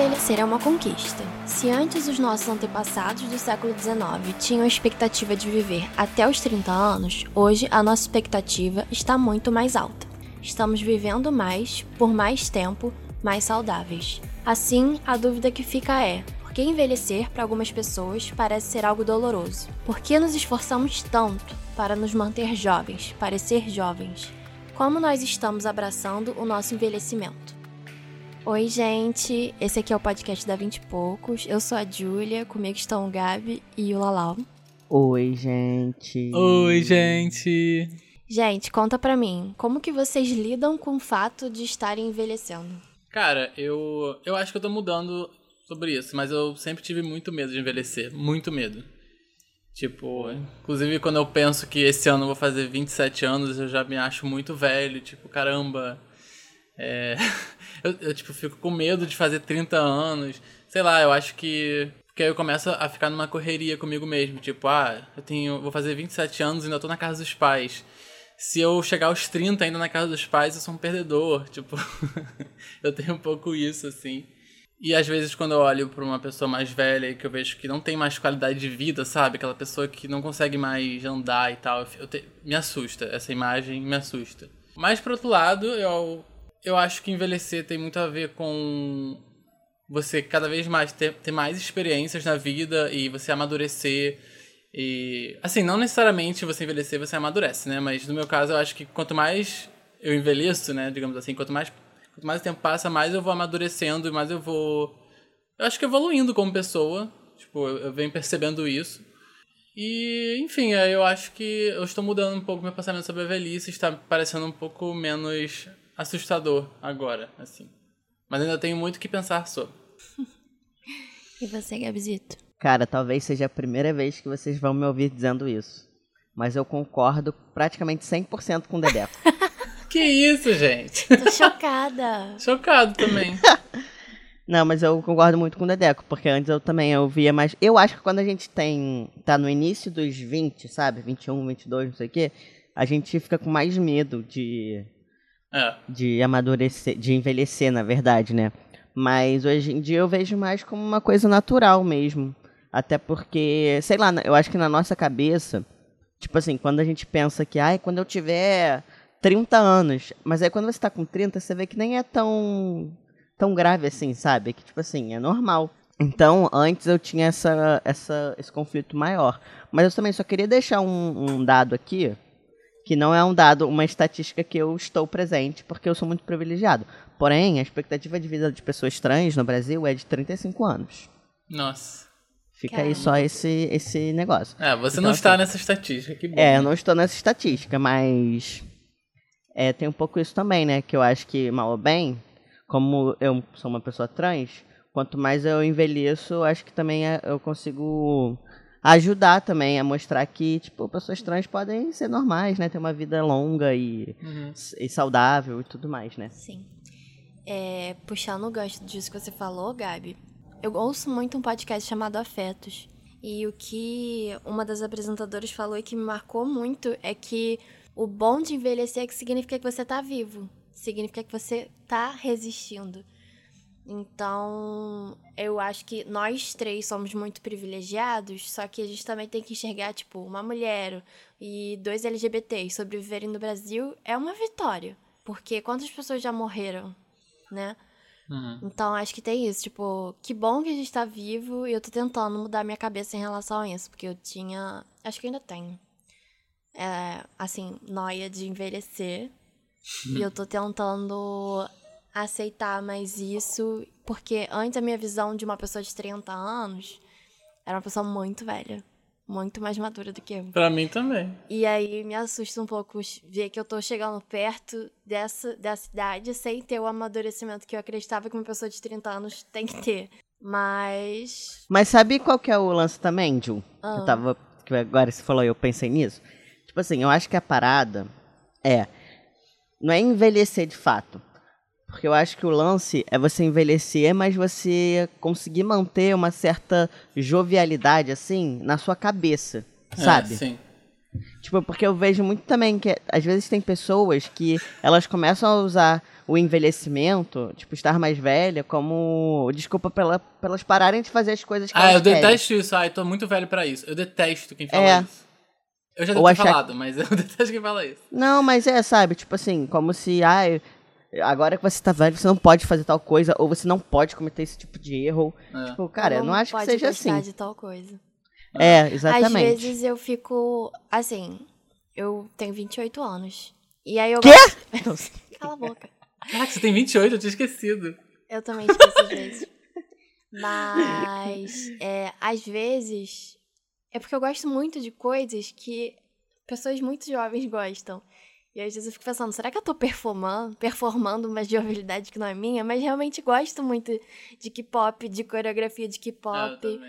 Envelhecer é uma conquista. Se antes os nossos antepassados do século XIX tinham a expectativa de viver até os 30 anos, hoje a nossa expectativa está muito mais alta. Estamos vivendo mais, por mais tempo, mais saudáveis. Assim, a dúvida que fica é: por que envelhecer para algumas pessoas parece ser algo doloroso? Por que nos esforçamos tanto para nos manter jovens, parecer jovens? Como nós estamos abraçando o nosso envelhecimento? Oi, gente. Esse aqui é o podcast da 20 e poucos. Eu sou a Júlia, comigo estão o Gabi e o Lalau. Oi, gente. Oi, gente. Gente, conta pra mim, como que vocês lidam com o fato de estarem envelhecendo? Cara, eu eu acho que eu tô mudando sobre isso, mas eu sempre tive muito medo de envelhecer, muito medo. Tipo, inclusive quando eu penso que esse ano eu vou fazer 27 anos, eu já me acho muito velho, tipo, caramba, é, eu, eu, tipo, fico com medo de fazer 30 anos. Sei lá, eu acho que. Porque aí eu começo a ficar numa correria comigo mesmo. Tipo, ah, eu tenho. Vou fazer 27 anos e ainda tô na casa dos pais. Se eu chegar aos 30 ainda na casa dos pais, eu sou um perdedor. Tipo, eu tenho um pouco isso, assim. E às vezes quando eu olho para uma pessoa mais velha e que eu vejo que não tem mais qualidade de vida, sabe? Aquela pessoa que não consegue mais andar e tal, te... me assusta. Essa imagem me assusta. Mas por outro lado, eu eu acho que envelhecer tem muito a ver com você cada vez mais ter, ter mais experiências na vida e você amadurecer. E, assim, não necessariamente você envelhecer, você amadurece, né? Mas no meu caso, eu acho que quanto mais eu envelheço, né? Digamos assim, quanto mais, quanto mais o tempo passa, mais eu vou amadurecendo e mais eu vou. Eu acho que evoluindo como pessoa. Tipo, eu, eu venho percebendo isso. E, enfim, eu acho que eu estou mudando um pouco meu pensamento sobre a velhice, está parecendo um pouco menos assustador agora, assim. Mas ainda tenho muito que pensar sobre. e você, Gabzito? Cara, talvez seja a primeira vez que vocês vão me ouvir dizendo isso. Mas eu concordo praticamente 100% com o Dedeco. que isso, gente? Tô chocada. Chocado também. Não, mas eu concordo muito com o Dedeco, porque antes eu também eu via mais. Eu acho que quando a gente tem. tá no início dos 20, sabe? 21, 22, não sei o quê, a gente fica com mais medo de é. De amadurecer, de envelhecer, na verdade, né? Mas hoje em dia eu vejo mais como uma coisa natural mesmo. Até porque, sei lá, eu acho que na nossa cabeça, tipo assim, quando a gente pensa que, ai, quando eu tiver 30 anos, mas aí quando você tá com 30, você vê que nem é tão tão grave assim, sabe? Que tipo assim, é normal. Então, antes eu tinha essa, essa, esse conflito maior. Mas eu também só queria deixar um, um dado aqui, que não é um dado, uma estatística que eu estou presente, porque eu sou muito privilegiado. Porém, a expectativa de vida de pessoas trans no Brasil é de 35 anos. Nossa. Fica Caramba. aí só esse, esse negócio. É, você então, não está assim, nessa estatística, que bom. É, eu não estou nessa estatística, mas é, tem um pouco isso também, né? Que eu acho que, mal ou bem, como eu sou uma pessoa trans, quanto mais eu envelheço, acho que também é, eu consigo ajudar também a mostrar que, tipo, pessoas trans podem ser normais, né? Ter uma vida longa e, uhum. e saudável e tudo mais, né? Sim. É, puxando o gancho disso que você falou, Gabi, eu ouço muito um podcast chamado Afetos. E o que uma das apresentadoras falou e que me marcou muito é que o bom de envelhecer é que significa que você tá vivo. Significa que você tá resistindo. Então, eu acho que nós três somos muito privilegiados, só que a gente também tem que enxergar, tipo, uma mulher e dois LGBTs sobreviverem no Brasil é uma vitória. Porque quantas pessoas já morreram, né? Uhum. Então, acho que tem isso. Tipo, que bom que a gente tá vivo e eu tô tentando mudar minha cabeça em relação a isso. Porque eu tinha. Acho que ainda tenho. É, assim, noia de envelhecer. Uhum. E eu tô tentando aceitar mais isso, porque antes a minha visão de uma pessoa de 30 anos era uma pessoa muito velha. Muito mais madura do que eu. Pra mim também. E aí me assusta um pouco ver que eu tô chegando perto dessa, dessa idade sem ter o amadurecimento que eu acreditava que uma pessoa de 30 anos tem que ter. Mas. Mas sabe qual que é o lance também, Ju? Ah. Eu tava. Que agora você falou e eu pensei nisso. Tipo assim, eu acho que a parada é. Não é envelhecer de fato. Porque eu acho que o lance é você envelhecer, mas você conseguir manter uma certa jovialidade, assim, na sua cabeça, é, sabe? sim. Tipo, porque eu vejo muito também que às vezes tem pessoas que elas começam a usar o envelhecimento, tipo, estar mais velha, como desculpa pela, pelas pararem de fazer as coisas que Ah, eu querem. detesto isso. Ai, tô muito velho pra isso. Eu detesto quem fala É. isso. Eu já devo ter achar- falado, mas eu detesto quem fala isso. Não, mas é, sabe, tipo assim, como se, ai, agora que você tá velho, você não pode fazer tal coisa, ou você não pode cometer esse tipo de erro. É. Tipo, cara, eu não acho que pode seja gostar assim. de tal coisa. É, Às exatamente. vezes eu fico, assim, eu tenho 28 anos. E aí eu Quê? gosto... Cala a boca. Caraca, você tem 28, eu tinha esquecido. Eu também esqueço às vezes. Mas, é, às vezes, é porque eu gosto muito de coisas que pessoas muito jovens gostam. E às vezes eu fico pensando, será que eu tô performando, performando uma jovialidade que não é minha? Mas realmente gosto muito de K-pop, de coreografia de K-pop,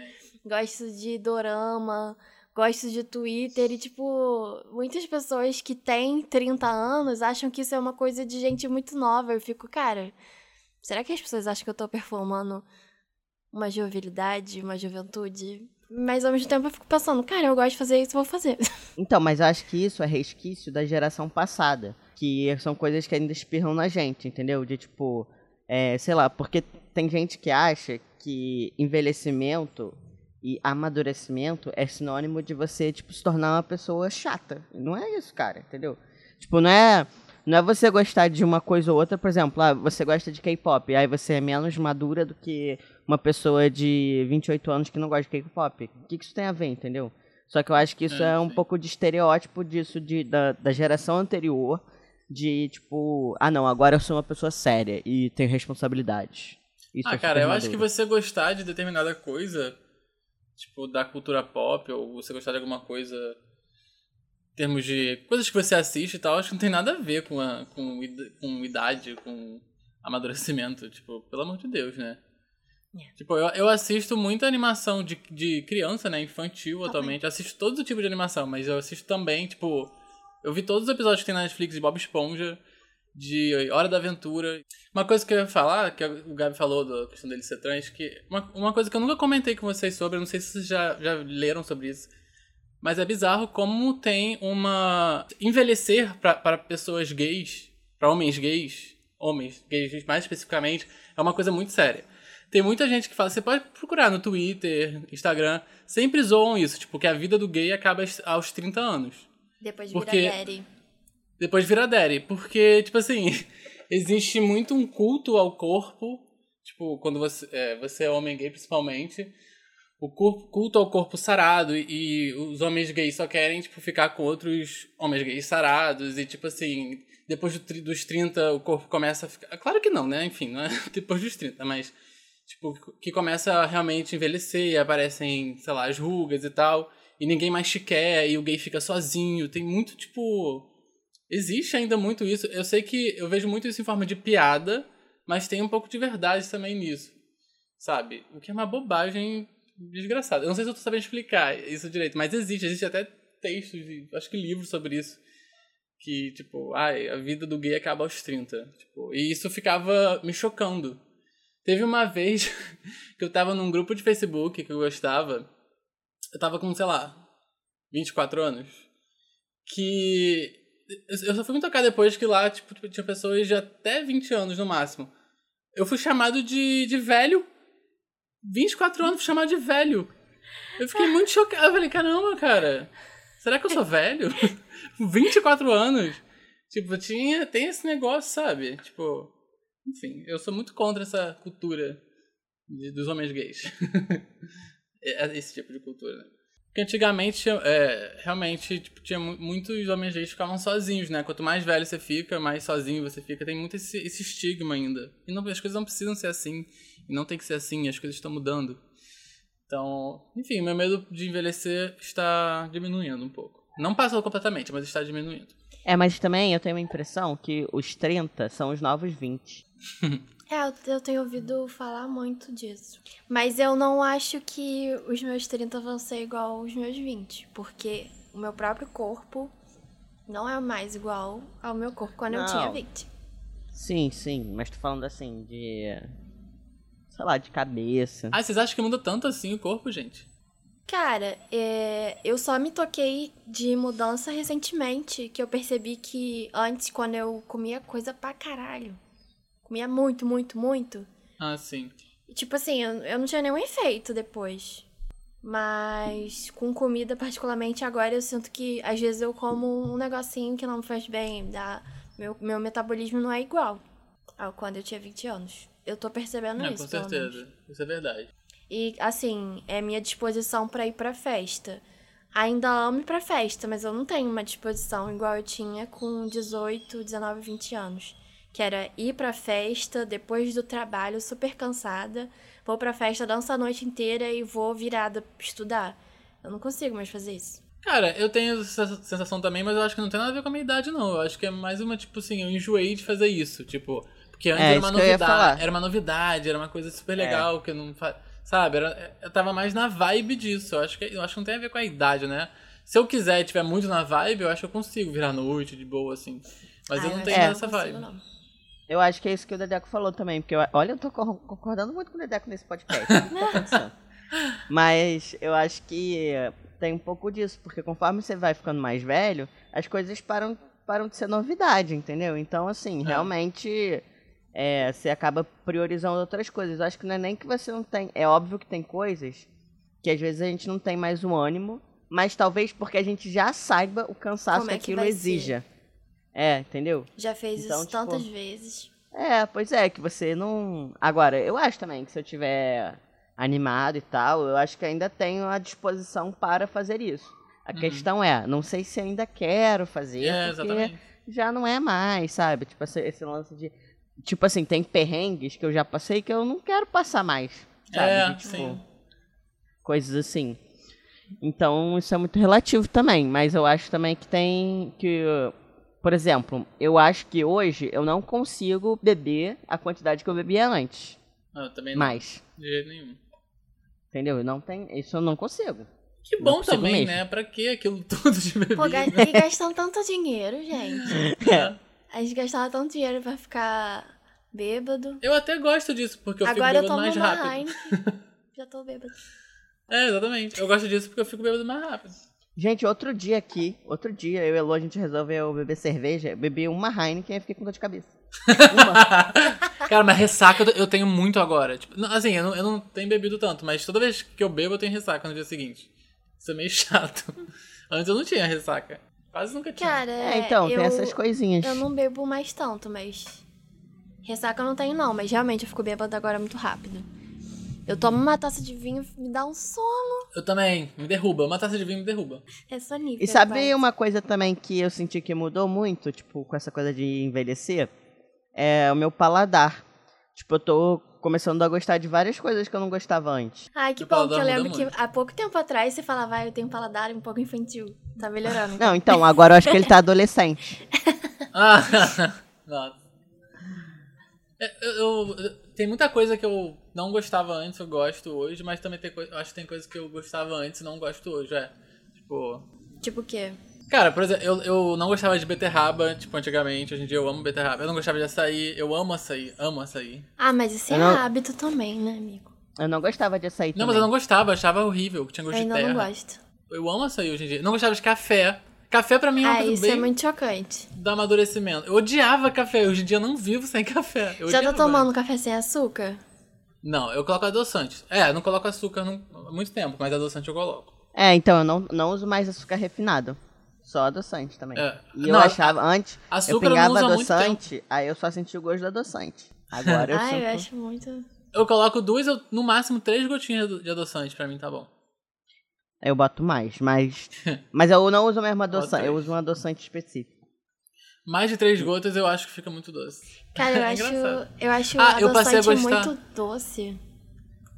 gosto de dorama, gosto de Twitter e, tipo, muitas pessoas que têm 30 anos acham que isso é uma coisa de gente muito nova. Eu fico, cara, será que as pessoas acham que eu tô performando uma jovialidade, uma juventude? Mas ao mesmo tempo eu fico pensando, cara, eu gosto de fazer isso, vou fazer. Então, mas eu acho que isso é resquício da geração passada. Que são coisas que ainda espirram na gente, entendeu? De tipo, é, sei lá, porque tem gente que acha que envelhecimento e amadurecimento é sinônimo de você, tipo, se tornar uma pessoa chata. Não é isso, cara, entendeu? Tipo, não é. Não é você gostar de uma coisa ou outra, por exemplo, ah, você gosta de K-pop, aí você é menos madura do que uma pessoa de 28 anos que não gosta de K-pop. O que, que isso tem a ver, entendeu? Só que eu acho que isso É, é, um sim. pouco de estereótipo disso, de, da, da geração anterior, de tipo, ah não, agora eu sou uma pessoa séria e tenho responsabilidades. Sou Ah, cara, super eu acho que você gostar de determinada coisa, tipo, da cultura pop, ou você gostar de alguma coisa em termos de coisas que você assiste e tal, acho que não tem nada a ver com, a, com, com idade, com amadurecimento. Tipo, pelo amor de Deus, né? É. Tipo, eu, eu assisto muita animação de, de criança, né? Infantil atualmente. Eu assisto todo tipo de animação, mas eu assisto também, tipo. Eu vi todos os episódios que tem na Netflix de Bob Esponja, de Hora da Aventura. Uma coisa que eu ia falar, que o Gabi falou da questão dele ser trans, que uma, uma coisa que eu nunca comentei com vocês sobre, eu não sei se vocês já, já leram sobre isso, mas é bizarro como tem uma. Envelhecer para pessoas gays, para homens gays, homens gays mais especificamente, é uma coisa muito séria. Tem muita gente que fala, você pode procurar no Twitter, Instagram, sempre zoam isso, tipo, que a vida do gay acaba aos 30 anos. Depois de Porque- virar daddy. Depois vira daddy. Porque, tipo assim, existe muito um culto ao corpo. Tipo, quando você é, você é homem gay, principalmente. O corpo, culto ao corpo sarado. E, e os homens gays só querem, tipo, ficar com outros homens gays sarados. E, tipo assim, depois do dos 30, o corpo começa a ficar. Claro que não, né? Enfim, não é depois dos 30, mas. Tipo, que começa a realmente envelhecer e aparecem, sei lá, as rugas e tal. E ninguém mais te quer, e o gay fica sozinho. Tem muito, tipo. Existe ainda muito isso. Eu sei que eu vejo muito isso em forma de piada, mas tem um pouco de verdade também nisso. Sabe? O que é uma bobagem desgraçada. Eu não sei se eu tô sabendo explicar isso direito, mas existe. Existe até textos, acho que livros sobre isso. Que, tipo, ai, a vida do gay acaba aos 30. Tipo, e isso ficava me chocando. Teve uma vez que eu tava num grupo de Facebook que eu gostava. Eu tava com, sei lá, 24 anos. Que. Eu só fui me tocar depois que lá, tipo, tinha pessoas de até 20 anos no máximo. Eu fui chamado de, de velho. 24 anos fui chamado de velho. Eu fiquei muito chocado. Eu falei, caramba, cara. Será que eu sou velho? 24 anos. Tipo, tinha, tem esse negócio, sabe? Tipo, enfim, eu sou muito contra essa cultura de- dos homens gays. É- Esse tipo de cultura. Porque antigamente, é, realmente, tipo, tinha mu- muitos homens gays que ficavam sozinhos, né? Quanto mais velho você fica, mais sozinho você fica. Tem muito esse, esse estigma ainda. E não, as coisas não precisam ser assim. E não tem que ser assim, as coisas estão mudando. Então, enfim, meu medo de envelhecer está diminuindo um pouco. Não passou completamente, mas está diminuindo. É, mas também eu tenho a impressão que os 30 são os novos 20. É, eu, eu tenho ouvido falar muito disso. Mas eu não acho que os meus 30 vão ser igual aos meus 20. Porque o meu próprio corpo não é mais igual ao meu corpo quando eu Não. tinha 20. Sim, sim, mas tô falando assim, de. sei lá, de cabeça. Ah, vocês acham que muda tanto assim o corpo, gente? Cara, é, eu só me toquei de mudança recentemente, que eu percebi que antes, quando eu comia coisa pra caralho, comia muito, muito, muito. Ah, sim. E, tipo assim, eu, eu não tinha nenhum efeito depois. Mas com comida, particularmente, agora eu sinto que às vezes eu como um negocinho que não me faz bem. Dá, meu, meu metabolismo não é igual ao quando eu tinha 20 anos. Eu tô percebendo É, isso. com certeza. Isso é verdade. E assim, é minha disposição pra ir pra festa. Ainda amo ir pra festa, mas eu não tenho uma disposição igual eu tinha com 18, 19, 20 anos. Que era ir pra festa depois do trabalho, super cansada. Vou pra festa, danço a noite inteira e vou virada estudar. Eu não consigo mais fazer isso. Cara, eu tenho essa sensação também, mas eu acho que não tem nada a ver com a minha idade, não. Eu acho que é mais uma, tipo assim, eu enjoei de fazer isso. Tipo, porque antes É, era uma novidade. Era uma novidade, era uma coisa super legal, que eu não fa... Sabe? Era, eu tava mais na vibe disso. Eu acho, que, eu acho que não tem a ver com a idade, né? Se eu quiser e tiver muito na vibe, eu acho que eu consigo virar noite de boa, assim. Mas Ah, eu não tenho que essa não consigo, vibe. não. Eu acho que é isso que o Dedeco falou também, porque eu, olha, eu tô cor- concordando muito com o Dedeco nesse podcast. que tá? Mas eu acho que tem um pouco disso, porque conforme você vai ficando mais velho, as coisas param, param de ser novidade, entendeu? Então, assim, É. realmente é, você acaba priorizando outras coisas. Eu acho que não é nem que você não tem. É óbvio que tem coisas que às vezes a gente não tem mais o ânimo, mas talvez porque a gente já saiba o cansaço Como que é que aquilo vai exija. É, entendeu? Já fez Então, isso tipo, tantas vezes. É, pois é, que você não. Agora, eu acho também que se eu tiver animado e tal, eu acho que ainda tenho a disposição para fazer isso. A questão é, não sei se ainda quero fazer, É, porque exatamente. já não é mais, sabe? Tipo, esse, esse lance de. Tipo assim, tem perrengues que eu já passei que eu não quero passar mais. Sabe? É, De, tipo, sim. Coisas assim. Então, isso é muito relativo também. Mas eu acho também que tem que. Por exemplo, eu acho que hoje eu não consigo beber a quantidade que eu bebia antes. Ah, Eu também não, Mais. de jeito nenhum. Entendeu? Eu Não tem, isso eu não consigo. Que Não bom consigo também, mesmo. né? Pra que aquilo tudo de bebida? Pô, ga- e gastam tanto dinheiro, gente. É. A gente gastava tanto dinheiro pra ficar bêbado. Eu até gosto disso, porque eu Agora eu fico tomo bêbado mais uma rápido. Heineken. Já tô bêbado. É, exatamente. Eu gosto disso porque eu fico bêbado mais rápido. Gente, outro dia aqui, outro dia, eu e a Elo, a gente resolveu beber cerveja. Eu bebi uma Heineken e fiquei com dor de cabeça. Uma. Cara, mas ressaca eu tenho muito agora. Tipo, não, assim, eu não, eu não tenho bebido tanto, mas toda vez que eu bebo eu tenho ressaca no dia seguinte. Isso é meio chato. Antes eu não tinha ressaca. Quase nunca tinha. Cara, É, então, eu, tem essas coisinhas. Eu não bebo mais tanto, mas. Ressaca eu não tenho, não. Mas realmente eu fico bêbada agora muito rápido. Eu tomo uma taça de vinho, me dá um sono. Eu também, me derruba. Uma taça de vinho me derruba. É sonífero. E sabe quase. uma coisa também que eu senti que mudou muito, tipo, com essa coisa de envelhecer? É o meu paladar. Tipo, eu tô começando a gostar de várias coisas que eu não gostava antes. Ai, que bom, que eu lembro que há pouco tempo atrás você falava, ah, eu tenho um paladar um pouco infantil. Tá melhorando. Não, então, agora eu acho que ele tá adolescente. Ah, nossa. É, Eu, eu- eu- tem muita coisa que eu não gostava antes, eu gosto hoje, mas também tem coisa, eu acho que tem coisa que eu gostava antes e não gosto hoje, é. Tipo, Tipo o quê? Cara, por exemplo, eu, eu não gostava de beterraba, tipo, antigamente. Hoje em dia eu amo beterraba. Eu não gostava de açaí. Eu amo açaí. Amo açaí. Ah, mas isso é Eu não- hábito também, né, amigo? Eu não gostava de açaí Não, também. mas eu não gostava. Achava horrível. Que tinha Eu gosto de ainda terra. não gosto. Eu amo açaí hoje em dia. Não gostava de café. Café pra mim é uma Ah, isso bem é muito chocante. do amadurecimento. Eu odiava café. Hoje em dia eu não vivo sem café. Eu Já tá odiava. tomando café sem açúcar? Não, eu coloco adoçante. É, eu não coloco açúcar há muito tempo, mas adoçante eu coloco. É, então, eu não, não uso mais açúcar refinado. Só adoçante também. É. E eu Não, achava, antes, açúcar eu muito adoçante, aí eu só sentia o gosto do adoçante. Agora eu Ai, sinto... eu acho muito. Eu coloco duas, no máximo três gotinhas de adoçante, pra mim tá bom. Eu boto mais, mas... mas eu não uso o mesmo adoçante, eu uso um adoçante específico. Mais de três gotas eu acho que fica muito doce. Cara, eu É acho. engraçado. Eu acho Ah, eu passei a adoçante gostar- muito doce.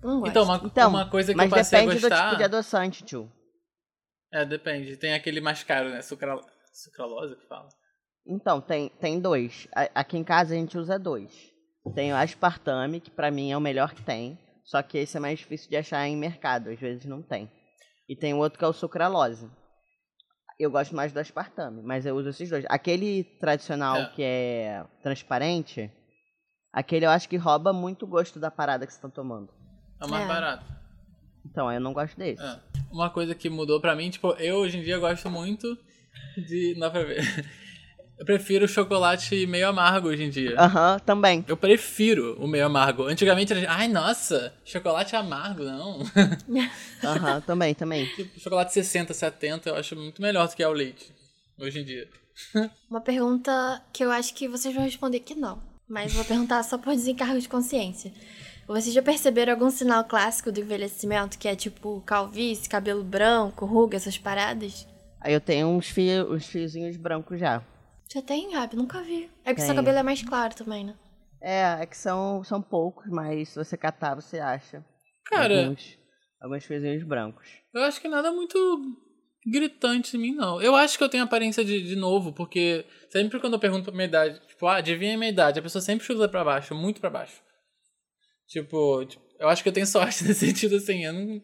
Não gosto. Então, uma, Então, uma coisa que mas eu passei a depende gostar... do tipo de adoçante, tio. É, depende. Tem aquele mais caro, né? Sucra... Sucralose que fala. Então, tem, tem dois. A- Aqui em casa a gente usa dois. Tem o aspartame, que pra mim é o melhor que tem. Só que esse é mais difícil de achar em mercado, às vezes não tem. E tem o outro que é o sucralose. Eu gosto mais do aspartame, mas eu uso esses dois. Aquele tradicional É. que é transparente, aquele eu acho que rouba muito o gosto da parada que você tá tomando. É o mais É. barato. Então, eu não gosto desse. É. Uma coisa que mudou pra mim, tipo, eu hoje em dia gosto muito de. Não dá pra ver. Eu prefiro o chocolate meio amargo hoje em dia. Aham, também. Eu prefiro o meio amargo. Antigamente era, ai nossa, chocolate amargo, não. Aham, também, também. tipo, chocolate 60, 70 eu acho muito melhor do que ao leite, hoje em dia. Uma pergunta que eu acho que vocês vão responder que não. Mas vou perguntar só por desencargo de consciência. Vocês já perceberam algum sinal clássico do envelhecimento, que é tipo calvície, cabelo branco, ruga, essas paradas? Aí eu tenho uns, fio, uns fiozinhos brancos já. Já tem, Gabi? Nunca vi. É porque seu Tem. cabelo é mais claro também, né? É, é que são, são poucos, mas se você catar, você acha. Cara, Alguns, alguns fiozinhos brancos. eu acho que nada muito gritante em mim, não. Eu acho que eu tenho aparência de, de novo, porque sempre quando eu pergunto pra minha idade, tipo, ah, adivinha a minha idade, a pessoa sempre chuta pra baixo, muito pra baixo. Tipo, tipo, eu acho que eu tenho sorte nesse sentido, assim, eu não...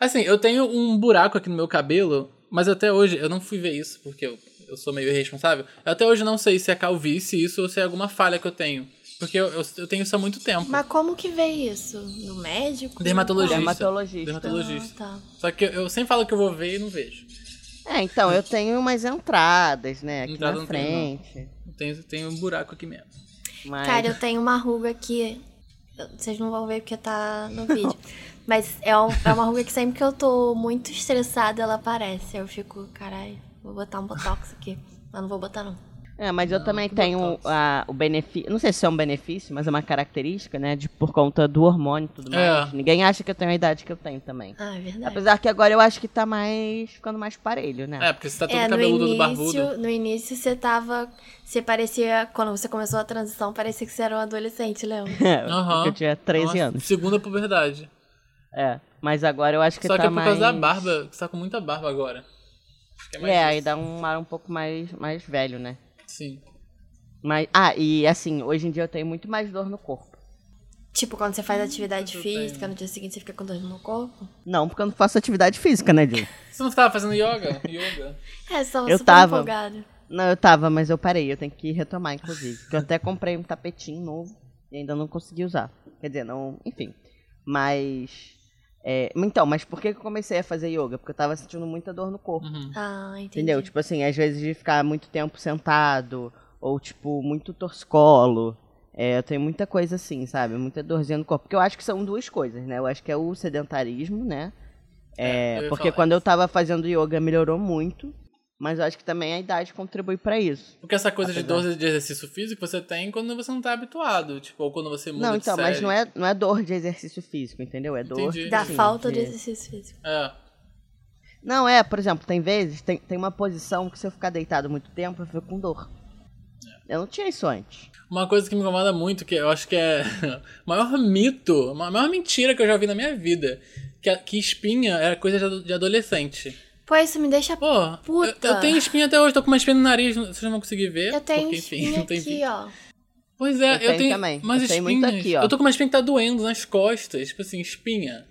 Assim, eu tenho um buraco aqui no meu cabelo, mas até hoje eu não fui ver isso, porque eu, eu sou meio irresponsável. Eu até hoje não sei se é calvície isso ou se é alguma falha que eu tenho. Porque eu, eu, eu tenho isso há muito tempo. Mas como que vê isso? No médico? Dermatologista. Dermatologista. Dermatologista. Ah, tá. Só que eu, eu sempre falo que eu vou ver e não vejo. É, então, eu tenho umas entradas, né, aqui Entrada na não tem, frente. Eu tenho, tenho um buraco aqui mesmo. Mas... Cara, eu tenho uma ruga aqui. Vocês não vão ver porque tá no vídeo. Mas é, um- é uma ruga que sempre que eu tô muito estressada, ela aparece. Eu fico, caralho, vou botar um botox aqui. Mas não vou botar, não. É, mas eu também que tenho a, o benefício, não sei se é um benefício, mas é uma característica, né, de por conta do hormônio e tudo É. mais. Ninguém acha que eu tenho a idade que eu tenho também. Ah, é verdade. Apesar que agora eu acho que tá mais, ficando mais parelho, né? É, porque você tá todo É, no cabeludo do início, barbudo. no início você tava. Você parecia. Quando você começou a transição, parecia que você era um adolescente, lembra? É, Aham. porque eu tinha 13 Nossa, anos. Segunda puberdade. É, mas agora eu acho que Só tá que é por mais... causa da barba. Você tá com muita barba agora. Acho que é mais É, aí dá um ar um pouco mais, mais velho, né? Sim. Mas, ah, e assim, hoje em dia eu tenho muito mais dor no corpo. Tipo, quando você faz atividade eu física, tenho. no dia seguinte você fica com dor no corpo. Não, porque eu não faço atividade física, né, Ju? Você não tava fazendo yoga? Yoga. É, você tava Eu super tava. empolgado. Não, eu tava, mas eu parei. Eu tenho que retomar, inclusive. Porque eu até comprei um tapetinho novo e ainda não consegui usar. Quer dizer, não. Enfim. Mas. É, então, mas por que que eu comecei a fazer yoga? Porque eu tava sentindo muita dor no corpo. Uhum. Ah, entendi. Entendeu? Tipo assim, às vezes de ficar muito tempo sentado, ou tipo, muito torcicolo. É, eu tenho muita coisa assim, sabe? Muita dorzinha no corpo. Porque eu acho que são duas coisas, né? Eu acho que é o sedentarismo, né? É, eu É, porque quando eu isso. tava fazendo yoga melhorou muito. Mas eu acho que também a idade contribui pra isso. Porque essa coisa de Apesar- dor de exercício físico você tem quando você não tá habituado. Tipo, ou quando você muda Não, de então, mas não é, não é dor de exercício físico, entendeu? É dor Entendi. Da assim, falta de de- exercício físico. É. Não, é, por exemplo, tem vezes, tem, tem uma posição que se eu ficar deitado muito tempo, eu fico com dor. Eu não tinha isso antes. Uma coisa que me incomoda muito, que eu acho que é o maior mito, a maior mentira que eu já vi na minha vida, que, a- que espinha era coisa de ado- de adolescente. Pô, isso me deixa. Pô, eu, Puta. eu tenho espinha até hoje, tô com uma espinha no nariz, vocês não vão conseguir ver. Eu tenho porque, enfim, espinha não tem aqui, vídeo. ó. Pois é, Eu eu, tenho tenho também. Mas Eu tenho espinhas. muito aqui, ó. Eu tô com uma espinha que tá doendo nas costas, tipo assim, espinha.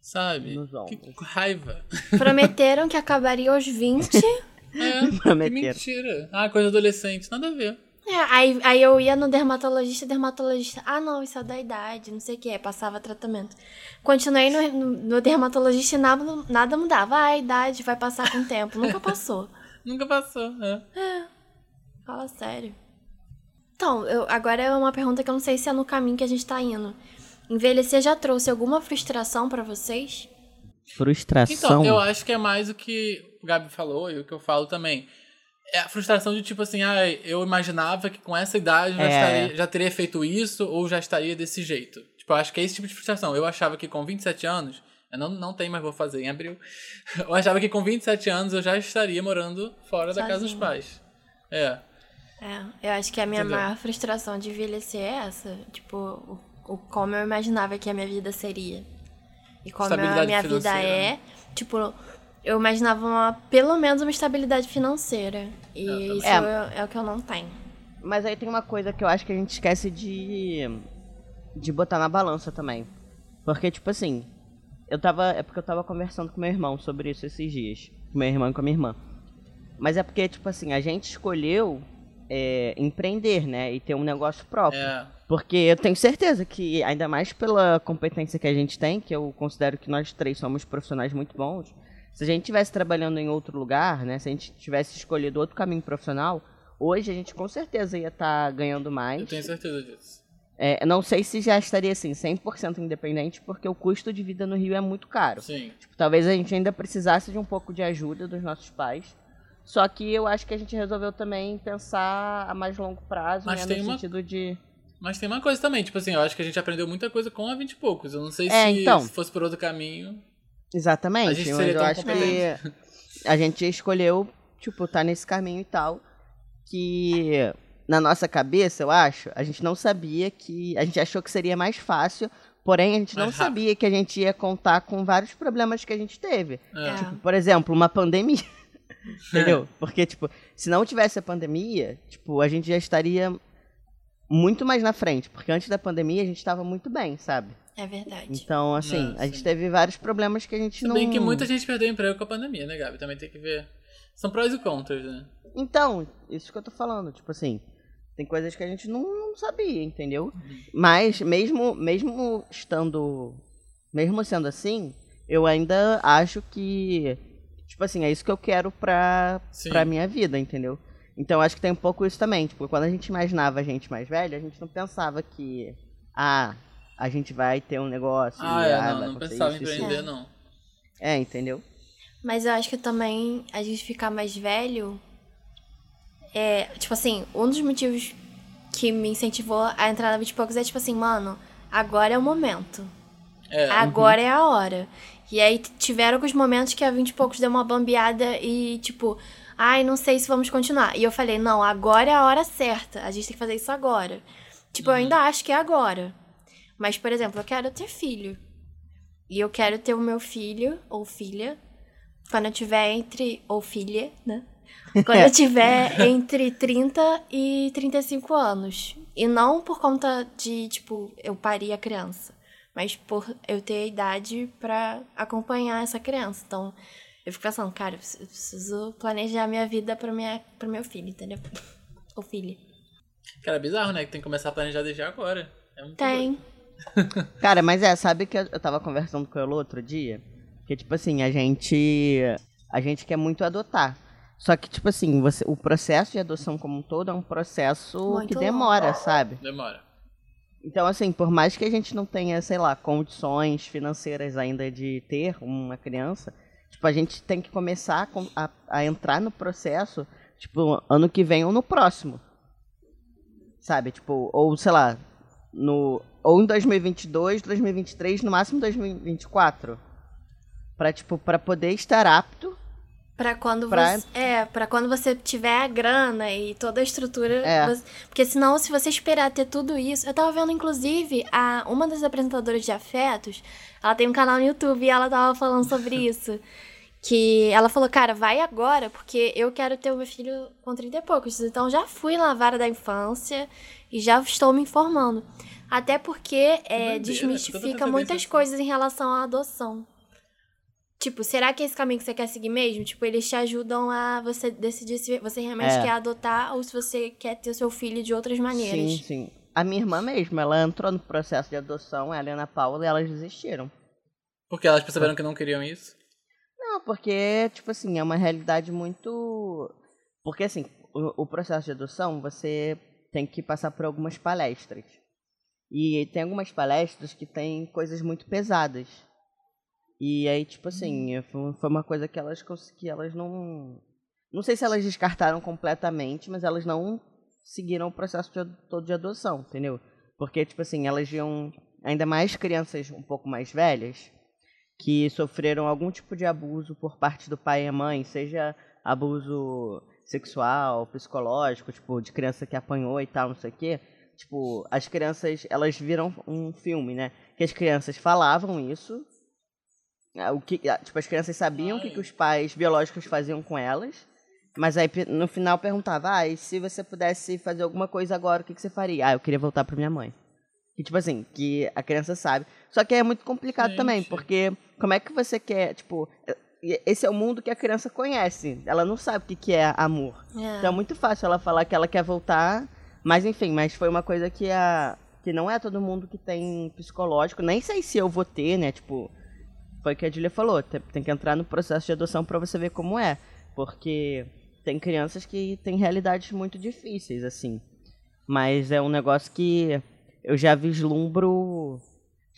Sabe? Que raiva. Prometeram que acabaria aos 20. É, que Prometeram. mentira. Ah, coisa adolescente, nada a ver. É, aí, aí eu ia no dermatologista, dermatologista, ah não, isso é da idade, não sei o que, aí passava tratamento. Continuei no, no, no dermatologista e nada, nada mudava. Ah, a idade vai passar com o tempo. Nunca passou. Nunca passou, é. Fala sério. Então, eu, agora é uma pergunta que eu não sei se é no caminho que a gente tá indo. Envelhecer já trouxe alguma frustração pra vocês? Frustração. Então, eu acho que é mais o que o Gabi falou e o que eu falo também. É a frustração de tipo assim, ah, eu imaginava que com essa idade já, É. estaria- já teria feito isso ou já estaria desse jeito. Tipo, eu acho que é esse tipo de frustração. Eu achava que com 27 anos, eu não, não tenho, mas vou fazer em abril. Eu achava que com 27 anos eu já estaria morando fora da casa dos Sozinho. pais. É. É, eu acho que a minha Entendeu? maior frustração de envelhecer é essa. Tipo, o, o como eu imaginava que a minha vida seria. E como a minha vida é. né? Tipo, eu imaginava uma, pelo menos uma estabilidade financeira. E Eu isso também. é, é o que eu não tenho. Mas aí tem uma coisa que eu acho que a gente esquece de. de botar na balança também. Porque, tipo assim, eu tava. É porque eu tava conversando com meu irmão sobre isso esses dias. Com meu irmão e com a minha irmã. Mas é porque, tipo assim, a gente escolheu é, empreender, né? E ter um negócio próprio. É. Porque eu tenho certeza que, ainda mais pela competência que a gente tem, que eu considero que nós três somos profissionais muito bons, se a gente estivesse trabalhando em outro lugar, né? Se a gente tivesse escolhido outro caminho profissional, hoje a gente com certeza ia estar ganhando mais. Eu tenho certeza disso. É, não sei se já estaria assim, 100% independente, porque o custo de vida no Rio é muito caro. Sim. Tipo, talvez a gente ainda precisasse de um pouco de ajuda dos nossos pais. Só que eu acho que a gente resolveu também pensar a mais longo prazo, Mas né, tem no uma- sentido de. Mas tem uma coisa também, tipo assim, eu acho que a gente aprendeu muita coisa com a 20 e poucos. Eu não sei É, se, então. se fosse por outro caminho. Exatamente. A gente mas eu acho que a gente escolheu, tipo, tá nesse caminho e tal. Que na nossa cabeça, eu acho, a gente não sabia que. A gente achou que seria mais fácil, porém a gente não Mais rápido. sabia que a gente ia contar com vários problemas que a gente teve. É. É. Por exemplo, uma pandemia. Entendeu? Porque, tipo, se não tivesse a pandemia, tipo, a gente já estaria muito mais na frente. Porque antes da pandemia a gente estava muito bem, sabe? É verdade. Então, assim, É, a gente teve vários problemas que a gente Se não. bem que muita gente perdeu emprego com a pandemia, né, Gabi? Também tem que ver. São prós e contras, né? Então, isso que eu tô falando, tipo assim, tem coisas que a gente não, não sabia, entendeu? Mas mesmo mesmo estando mesmo sendo assim, eu ainda acho que tipo assim, é isso que eu quero pra Sim. pra minha vida, entendeu? Então acho que tem um pouco isso também, tipo, quando a gente imaginava a gente mais velha, a gente não pensava que ah, a gente vai ter um negócio, Ah, e, é, ah, não, vai não pensava em empreender, não. É, entendeu? Mas eu acho que também a gente ficar mais velho é, tipo assim, um dos motivos que me incentivou a entrar na 20 e poucos é tipo assim, mano, agora é o momento. É, Agora é a hora. E aí tiveram alguns momentos que a 20 e poucos deu uma bambeada e, tipo, ai, não sei se vamos continuar. E eu falei, não, agora é a hora certa. A gente tem que fazer isso agora. Tipo, eu ainda acho que é agora. Mas, por exemplo, eu quero ter filho. E eu quero ter o meu filho ou filha quando eu tiver entre. Ou filha, né? Quando eu tiver entre 30 e 35 anos. E não por conta de, tipo, eu parir a criança. Mas por eu ter a idade pra acompanhar essa criança. Então, eu fico pensando, cara, eu preciso- planejar minha vida pra minha, pro meu filho, entendeu? Ou filha. Cara, é bizarro, né? Que tem que começar a planejar desde agora. É muito Tem. doido. Cara, mas é, sabe que eu tava conversando com ele outro dia? Que, tipo assim, a gente. A gente quer muito adotar. Só que, tipo assim, você, o processo de adoção como um todo é um processo Muito que longo. demora, sabe? Demora. Então, assim, por mais que a gente não tenha, sei lá, condições financeiras ainda de ter uma criança, tipo, a gente tem que começar a com- a, a entrar no processo, tipo, ano que vem ou no próximo. Sabe? Tipo, ou sei lá, no ou em 2022, 2023, no máximo 2024. Pra, tipo, pra poder estar apto. Pra quando Pra- você. É, pra quando você tiver a grana e toda a estrutura. É. você- porque senão, se você esperar ter tudo isso. Eu tava vendo, inclusive, a, uma das apresentadoras de afetos, ela tem um canal no YouTube e ela tava falando sobre isso. Que ela falou, cara, vai agora, porque eu quero ter o meu filho com 30 e poucos. Então já fui na vara da infância e já estou me informando. Até porque é, desmistifica muitas coisas em relação à adoção. Tipo, será que é esse caminho que você quer seguir mesmo? Tipo, eles te ajudam a você decidir se você realmente É. quer adotar ou se você quer ter seu filho de outras maneiras. Sim, sim. A minha irmã mesmo, ela entrou no processo de adoção, ela e a Ana Paula, e elas desistiram. Porque elas perceberam que não queriam isso. Não, porque, tipo assim, é uma realidade muito. Porque, assim, o, o processo de adoção, você tem que passar por algumas palestras. E tem algumas palestras que tem coisas muito pesadas. E aí, tipo assim, foi foi uma coisa que elas que elas não. Não sei se elas descartaram completamente, mas elas não seguiram o processo de, todo de adoção, entendeu? Porque, tipo assim, elas viam ainda mais crianças um pouco mais velhas que sofreram algum tipo de abuso por parte do pai e mãe, seja abuso sexual, psicológico, tipo, de criança que apanhou e tal, não sei o quê. Tipo, as crianças, elas viram um filme, né? Que as crianças falavam isso. ah, O que, ah, tipo, as crianças sabiam o que, que os pais biológicos faziam com elas. Mas aí no final perguntava, ah, e se você pudesse fazer alguma coisa agora, o que, que você faria? Ah, eu queria voltar pra minha mãe. Que, tipo assim, que a criança sabe. Só que é muito complicado também, Gente. porque como é que você quer, tipo, esse é o mundo que a criança conhece. Ela não sabe o que, que é amor. É. Então é muito fácil ela falar que ela quer voltar, mas enfim, mas foi uma coisa que a que não é todo mundo que tem psicológico, nem sei se eu vou ter, né, tipo, foi o que a Julia falou, tem, tem que entrar no processo de adoção pra você ver como é, porque tem crianças que têm realidades muito difíceis, assim. Mas é um negócio que eu já vislumbro,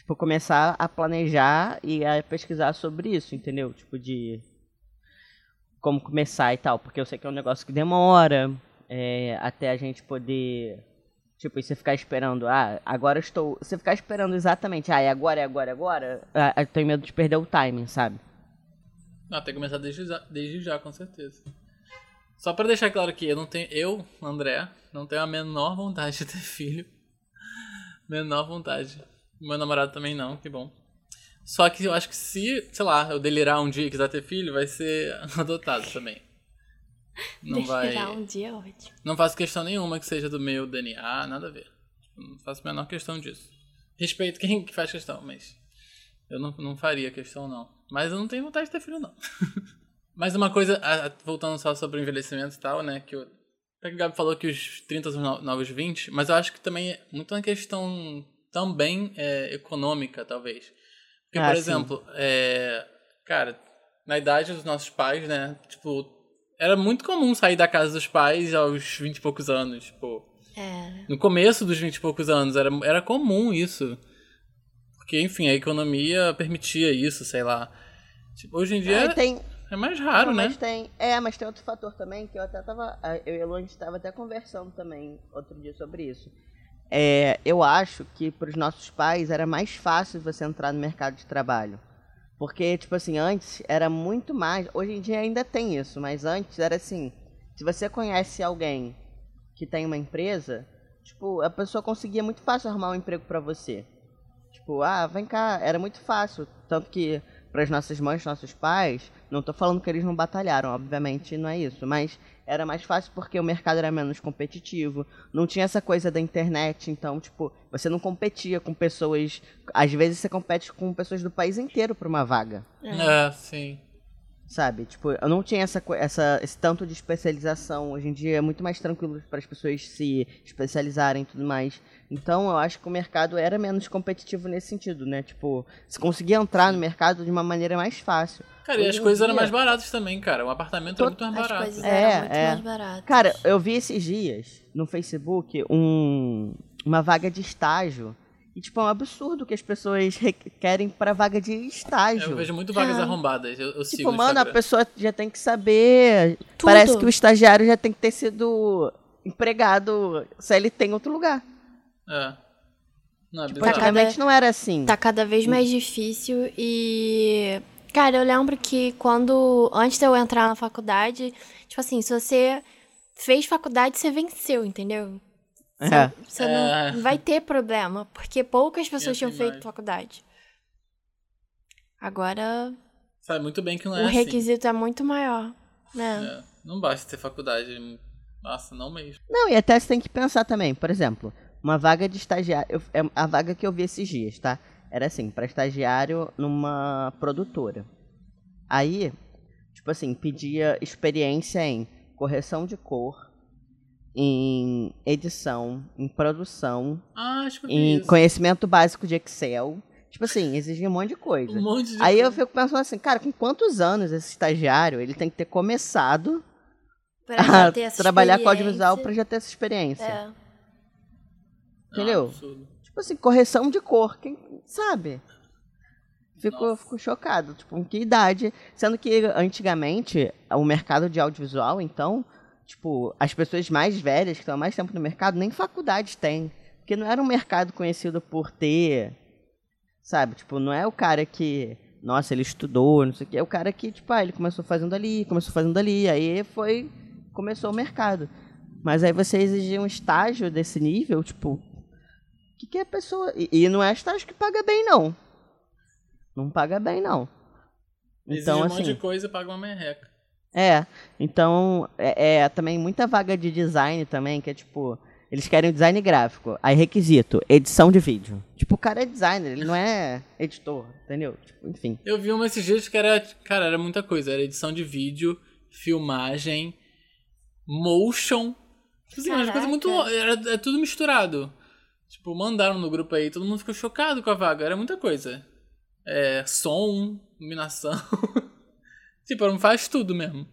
tipo, começar a planejar e a pesquisar sobre isso, entendeu? Tipo, de como começar e tal. Porque eu sei que é um negócio que demora é, até a gente poder. Tipo, e você ficar esperando, ah, agora estou. Você ficar esperando exatamente, ah, é agora, é agora, é agora. Ah, eu tenho medo de perder o timing, sabe? Não, tem que começar desde já, desde já com certeza. Só pra deixar claro que eu não tenho. Eu, André, não tenho a menor vontade de ter filho. Menor vontade. Meu namorado também não, que bom. Só que eu acho que se, sei lá, eu delirar um dia e quiser ter filho, vai ser adotado também. Não delirar vai... um dia é ótimo. Não faço questão nenhuma que seja do meu DNA, nada a ver. Não faço a menor questão disso. Respeito quem faz questão, mas eu não, não faria questão, não. Mas eu não tenho vontade de ter filho, não. mas uma coisa, voltando só sobre o envelhecimento e tal, né? Que o que o Gabi falou que os 30 são novos 20, mas eu acho que também é muito uma questão também é, econômica, talvez. Porque, ah, por exemplo, é, cara, na idade dos nossos pais, né? Tipo, era muito comum sair da casa dos pais aos 20 e poucos anos, tipo. É. No começo dos 20 e poucos anos, era, era comum isso. Porque, enfim, a economia permitia isso, sei lá. Tipo, hoje em dia é, tem... é mais raro, Não, né? Mas tem, é, mas tem outro fator também que eu até tava. Eu e a Lu, a gente tava até conversando também outro dia sobre isso. É, eu acho que para os nossos pais era mais fácil você entrar no mercado de trabalho. Porque, tipo assim, antes era muito mais. Hoje em dia ainda tem isso, mas antes era assim: se você conhece alguém que tem uma empresa, tipo, a pessoa conseguia muito fácil arrumar um emprego para você. Tipo, ah, vem cá, era muito fácil. Tanto que para as nossas mães, nossos pais, não estou falando que eles não batalharam, obviamente não é isso, mas era mais fácil porque o mercado era menos competitivo, não tinha essa coisa da internet, então, tipo, você não competia com pessoas, às vezes você compete com pessoas do país inteiro para uma vaga. É, sim. Sabe? Tipo, eu não tinha essa, essa, esse tanto de especialização. Hoje em dia é muito mais tranquilo para as pessoas se especializarem e tudo mais. Então eu acho que o mercado era menos competitivo nesse sentido, né? Tipo, você conseguia entrar no mercado de uma maneira mais fácil. Cara, Hoje e as coisas dia... eram mais baratas também, cara. O apartamento era muito mais barato. As coisas é, eram muito é. mais baratas. Cara, eu vi esses dias no Facebook um, uma vaga de estágio e, tipo, é um absurdo que as pessoas querem pra vaga de estágio. Eu vejo muito vagas é. arrombadas. Eu, eu tipo, mano, a pessoa já tem que saber. Tudo. Parece que o estagiário já tem que ter sido empregado se ele tem outro lugar. É. Não, é tipo, antigamente não era assim. Tá cada vez mais difícil e. Cara, eu lembro que quando. Antes de eu entrar na faculdade, tipo assim, se você fez faculdade, você venceu, entendeu? É. Você é. não vai ter problema, porque poucas pessoas tinham feito faculdade. Agora. Sabe muito bem que não é O assim. requisito é muito maior, né? É. Não basta ter faculdade. Nossa, não mesmo. Não, e até você tem que pensar também, por exemplo, uma vaga de estagiário. Eu, é a vaga que eu vi esses dias, tá? Era assim, para estagiário numa produtora. Aí, tipo assim, pedia experiência em correção de cor, em edição, em produção, ah, em conhecimento básico de Excel. Tipo assim, exigia um monte de coisa. Um monte de Aí coisa. eu fico pensando assim, cara, com quantos anos esse estagiário ele tem que ter começado a trabalhar com audiovisual para já ter essa experiência? É. Entendeu? Ah, tipo assim, correção de cor, quem sabe? Fico, fico chocado. Tipo, com que idade? Sendo que antigamente o mercado de audiovisual, então, tipo, as pessoas mais velhas, que estão há mais tempo no mercado, nem faculdade têm. Porque não era um mercado conhecido por ter. Sabe? Tipo, não é o cara que. Nossa, ele estudou, não sei o quê. É o cara que, tipo, ah, ele começou fazendo ali, começou fazendo ali, aí foi. Começou o mercado. Mas aí você exigir um estágio desse nível, tipo. O que, que é a pessoa. E, e, não é estágio que paga bem, não. Não paga bem, não. Então, Exige um assim, monte de coisa e paga uma merreca. É, então é, é, também muita vaga de design também, que é tipo, eles querem design gráfico. Aí requisito, edição de vídeo. Tipo, o cara é designer, ele não é editor, entendeu? Tipo, enfim. Eu vi uma esses dias que era, cara, era muita coisa. Era edição de vídeo, filmagem, motion. Tipo assim, uma coisa muito. Era, é tudo misturado. Tipo, mandaram no grupo aí, todo mundo ficou chocado com a vaga. Era muita coisa. É, som, iluminação. Tipo, não faz tudo mesmo.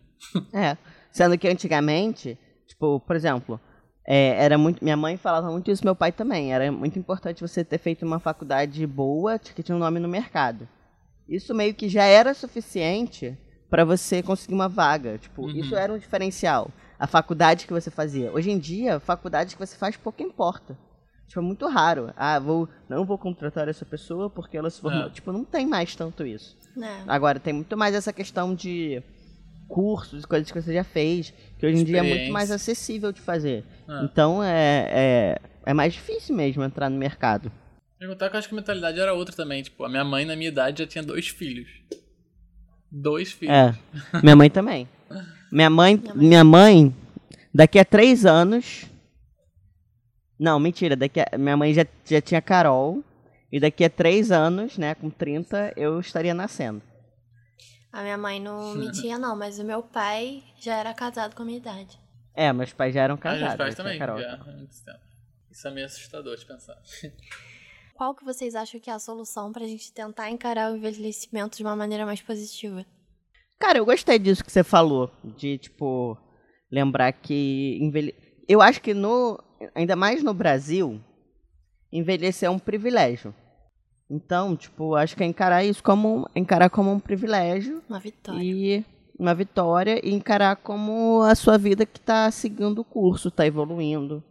É. Sendo que antigamente, tipo, por exemplo, é, era muito. Minha mãe falava muito isso, meu pai também. Era muito importante você ter feito uma faculdade boa, que tinha um nome no mercado. Isso meio que já era suficiente para você conseguir uma vaga. Tipo, Uhum. isso era um diferencial. A faculdade que você fazia. Hoje em dia, faculdade que você faz pouco importa. Tipo, é muito raro. Ah, vou, não vou contratar essa pessoa porque ela se formou. É. Tipo, não tem mais tanto isso. Né? Agora, tem muito mais essa questão de cursos, coisas que você já fez, que hoje em dia é muito mais acessível de fazer. É. Então, é, é, é mais difícil mesmo entrar no mercado. Perguntar que eu acho que a mentalidade era outra também. Tipo, a minha mãe, na minha idade, já tinha dois filhos. Dois filhos. É, minha mãe também. Minha mãe, minha mãe, daqui a três anos... Não, mentira, daqui a, minha mãe já, já tinha Carol, e daqui a três anos, né, com 30, eu estaria nascendo. A minha mãe não me tinha, não, mas o meu pai já era casado com a minha idade. É, meus pais já eram Ah, casados. meus pais também, Carol. já, há muito tempo. Isso é meio assustador de pensar. Qual que vocês acham que é a solução pra gente tentar encarar o envelhecimento de uma maneira mais positiva? Cara, eu gostei disso que você falou, de tipo lembrar que envelhe... eu acho que no ainda mais no Brasil, envelhecer é um privilégio. Então, tipo, acho que é encarar isso como encarar como um privilégio Uma vitória. e uma vitória e encarar como a sua vida que tá seguindo o curso, tá evoluindo,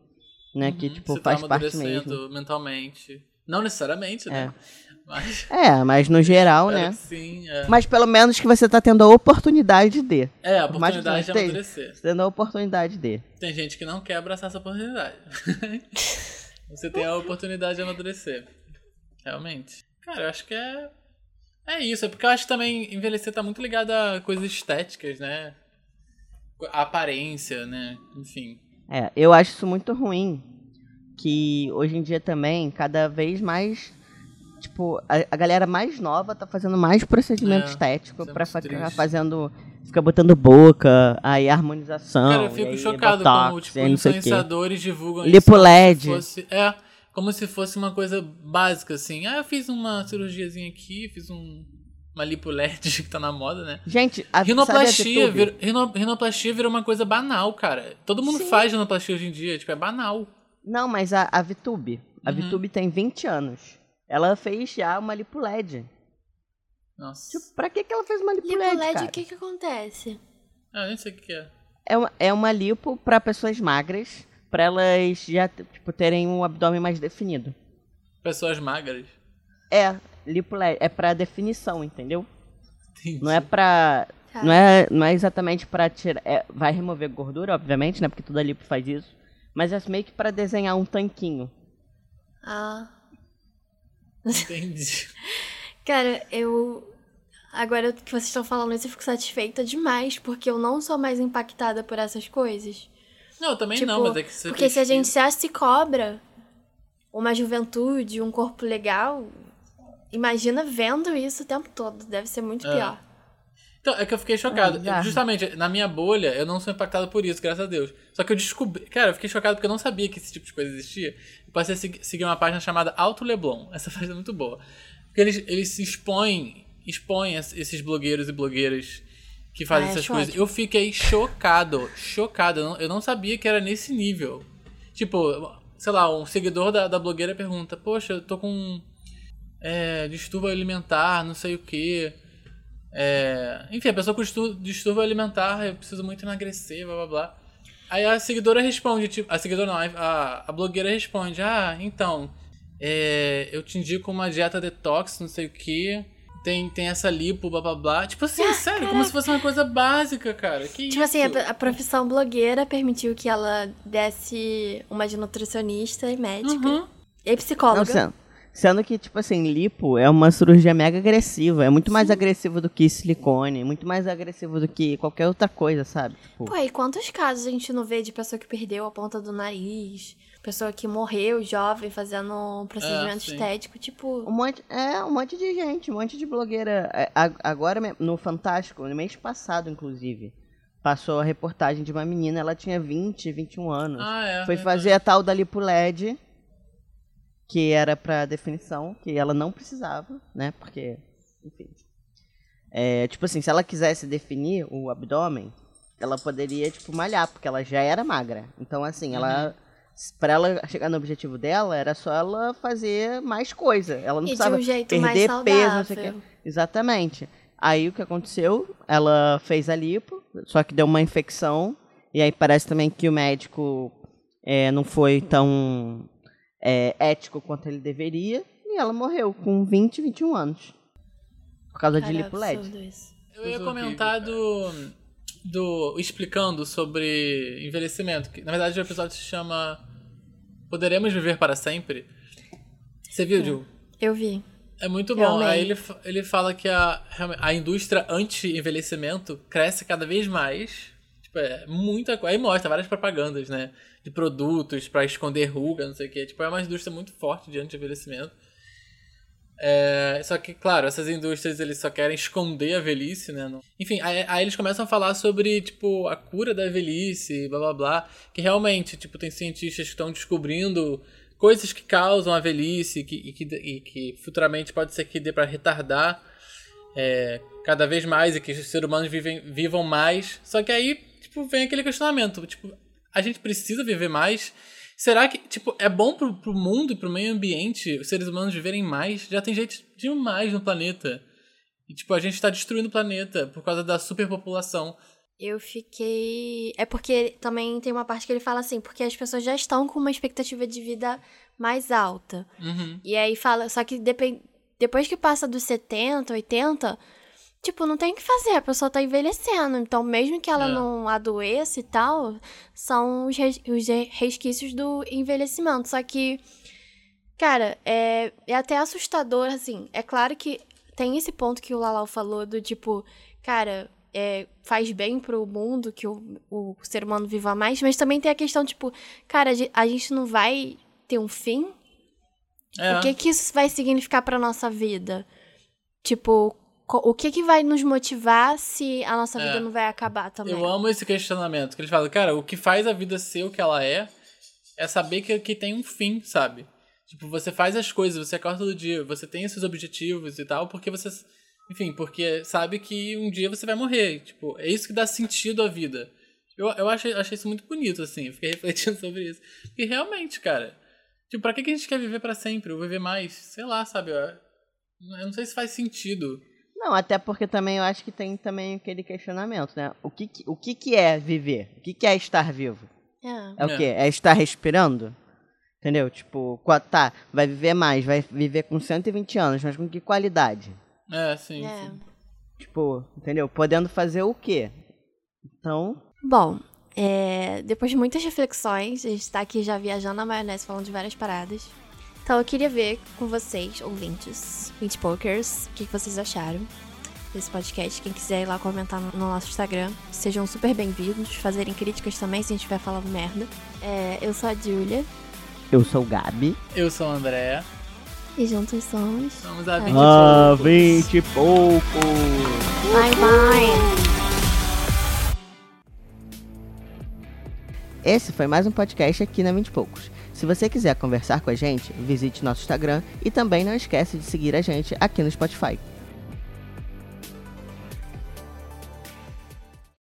né, que tipo Você tá faz parte amadurecendo mesmo. mentalmente. Não necessariamente, né? Mas. É, mas no geral, né? Sim, é. Mas pelo menos que você tá tendo a oportunidade de. É, a oportunidade de amadurecer. Tendo a oportunidade de. Tem gente que não quer abraçar essa oportunidade. Você tem a oportunidade de amadurecer. Realmente. Cara, eu acho que é. É isso, é porque eu acho que também envelhecer tá muito ligado a coisas estéticas, né? A aparência, né? Enfim. É, eu acho isso muito ruim. Que hoje em dia também, cada vez mais. Tipo, a, a galera mais nova tá fazendo mais procedimento É, estético pra ficar triste. fazendo. Fica botando boca, aí harmonização. Cara, eu fico chocado botox, como, tipo, influenciadores divulgam Lipo isso como LED. se fosse- é, como se fosse uma coisa básica, assim. Ah, eu fiz uma cirurgiazinha aqui, fiz um, uma lipo LED que tá na moda, né? Gente, a Rinoplastia, vir, rino- rinoplastia virou uma coisa banal, cara. Todo mundo Sim. faz rinoplastia hoje em dia, tipo, é banal. Não, mas a, a VTube. A Uhum. VTube tem 20 anos. Ela fez já uma lipo LED. Nossa. Tipo, pra que, que ela fez uma lipo, Lipo LED, LED, cara? o que que acontece? Ah, nem sei o que que é. É uma, é uma lipo pra pessoas magras, pra elas já tipo, terem um abdômen mais definido. Pessoas magras. É, lipo LED, é pra definição, entendeu? Entendi. Não é pra. Tá. Não é, não é exatamente pra tirar. é, vai remover gordura, obviamente, né? Porque toda lipo faz isso. Mas é meio que pra desenhar um tanquinho. Ah. Entendi. Cara, eu. Agora que vocês estão falando isso, eu fico satisfeita demais, porque eu não sou mais impactada por essas coisas. Não, eu também Tipo, não, mas é que você Porque se a gente pesquisa- já se cobra uma juventude, um corpo legal, imagina vendo isso o tempo todo. Deve ser muito É. pior. Então, é que eu fiquei chocado. É, bizarro. Justamente, na minha bolha, eu não sou impactado por isso, graças a Deus. Só que eu descobri. Cara, eu fiquei chocado porque eu não sabia que esse tipo de coisa existia. Eu passei a segui- seguir uma página chamada Alto Leblon. Essa página é muito boa. Porque eles, eles se expõem, expõem es- esses blogueiros e blogueiras que fazem Ah, essas acho coisas. ótimo. Eu fiquei chocado. Chocado. Eu não, eu não sabia que era nesse nível. Tipo, sei lá, um seguidor da, da blogueira pergunta: Poxa, eu tô com é, distúrbio alimentar, não sei o quê. É, enfim, a pessoa com distúrbio alimentar, eu preciso muito emagrecer, blá blá blá. Aí a seguidora responde, tipo, a seguidora não, a, a blogueira responde, ah, então, é, eu te indico uma dieta detox, não sei o que, tem, tem essa lipo, blá blá blá. Tipo assim, sério, como se fosse uma coisa básica, cara. Que Tipo assim, isso? a, a profissão blogueira permitiu que ela desse uma de nutricionista e médica. Uhum. E psicóloga. Não, sendo, que, tipo assim, lipo é uma cirurgia mega agressiva. É muito mais agressivo do que silicone, muito mais agressivo do que qualquer outra coisa, sabe? Tipo, Pô, e quantos casos a gente não vê de pessoa que perdeu a ponta do nariz? Pessoa que morreu jovem fazendo um procedimento sim. estético, tipo. um monte, é, um monte de gente, um monte de blogueira. É, Agora, me- no Fantástico, no mês passado, inclusive, passou a reportagem de uma menina, ela tinha 20, 21 anos. Ah, é. Foi verdade. fazer a tal da lipo LED, que era pra definição, que ela não precisava, né? Porque, enfim. É, tipo assim, se ela quisesse definir o abdômen, ela poderia, tipo, malhar, porque ela já era magra. Então, assim, ela. Pra ela chegar no objetivo dela, era só ela fazer mais coisa. Ela não E de precisava um jeito mais perder peso, não sei o quê. Exatamente. Aí o que aconteceu? Ela fez a lipo, só que deu uma infecção. E aí parece também que o médico é, não foi tão é, ético quanto ele deveria. E ela morreu com 20, 21 anos. Por causa de lipo LED. Eu ia comentar do, do. explicando sobre envelhecimento. Que, na verdade, o episódio se chama Poderemos Viver para Sempre. Você viu, Gil? Eu vi. É muito bom. Aí ele, ele fala que a, a indústria anti-envelhecimento cresce cada vez mais. Tipo, é muita coisa. Aí mostra várias propagandas, né? De produtos pra esconder ruga, não sei o quê. Tipo, é uma indústria muito forte de anti-envelhecimento. É, só que, claro, essas indústrias eles só querem esconder a velhice, né? Enfim, aí, aí eles começam a falar sobre, tipo, a cura da velhice, blá blá blá. Que realmente, tipo, tem cientistas que estão descobrindo coisas que causam a velhice que, e que, e que futuramente pode ser que dê pra retardar é, cada vez mais e que os seres humanos vivem, vivam mais. Só que aí, tipo, vem aquele questionamento, tipo, a gente precisa viver mais? Será que, tipo, é bom pro, pro mundo e pro meio ambiente os seres humanos viverem mais? Já tem gente demais no planeta. E, tipo, a gente tá destruindo o planeta por causa da superpopulação. Eu fiquei. É porque também tem uma parte que ele fala assim, porque as pessoas já estão com uma expectativa de vida mais alta. Uhum. E aí fala, só que depen- depois que passa dos 70, 80, tipo, não tem o que fazer, a pessoa tá envelhecendo. Então, mesmo que ela É. não adoeça e tal, são os, res- os re- resquícios do envelhecimento. Só que, cara, é, é até assustador, assim. É claro que tem esse ponto que o Lalau falou do tipo, cara. é, faz bem pro mundo que o, o ser humano viva mais, mas também tem a questão, tipo, cara, a ge- a gente não vai ter um fim? É. O que que isso vai significar pra nossa vida? Tipo, o que que vai nos motivar se a nossa É. vida não vai acabar também? Eu amo esse questionamento, que eles falam, cara, o que faz a vida ser o que ela é, é saber que, que tem um fim, sabe? Tipo, você faz as coisas, você acorda todo dia, você tem esses objetivos e tal, porque você. Enfim, porque sabe que um dia você vai morrer. Tipo, é isso que dá sentido à vida. Eu, eu achei, achei isso muito bonito, assim. Fiquei refletindo sobre isso. E realmente, cara. Tipo, pra que que a gente quer viver pra sempre? Ou viver mais? Sei lá, sabe? Eu, eu não sei se faz sentido. Não, até porque também eu acho que tem também aquele questionamento, né? O que, que- o que, que é viver? O que, que é estar vivo? É. É o É. quê? É estar respirando? Entendeu? Tipo, tá, vai viver mais, vai viver com 120 anos, mas com que qualidade? É, sim, É. sim. Tipo, entendeu? Podendo fazer o quê? Então, Bom, é, depois de muitas reflexões, a gente tá aqui já viajando na maionese falando de várias paradas. Então eu queria ver com vocês, ouvintes, 20 Pokers, o que, que vocês acharam desse podcast. Quem quiser ir lá comentar no no nosso Instagram, sejam super bem-vindos, fazerem críticas também se a gente estiver falando merda. É, eu sou a Julia eu sou o Gabi. Eu sou o André. e juntos somos. Somos a 20 Ah, poucos. 20 e pouco! Bye bye! Esse foi mais um podcast aqui na 20 e Poucos. Se você quiser conversar com a gente, visite nosso Instagram e também não esquece de seguir a gente aqui no Spotify.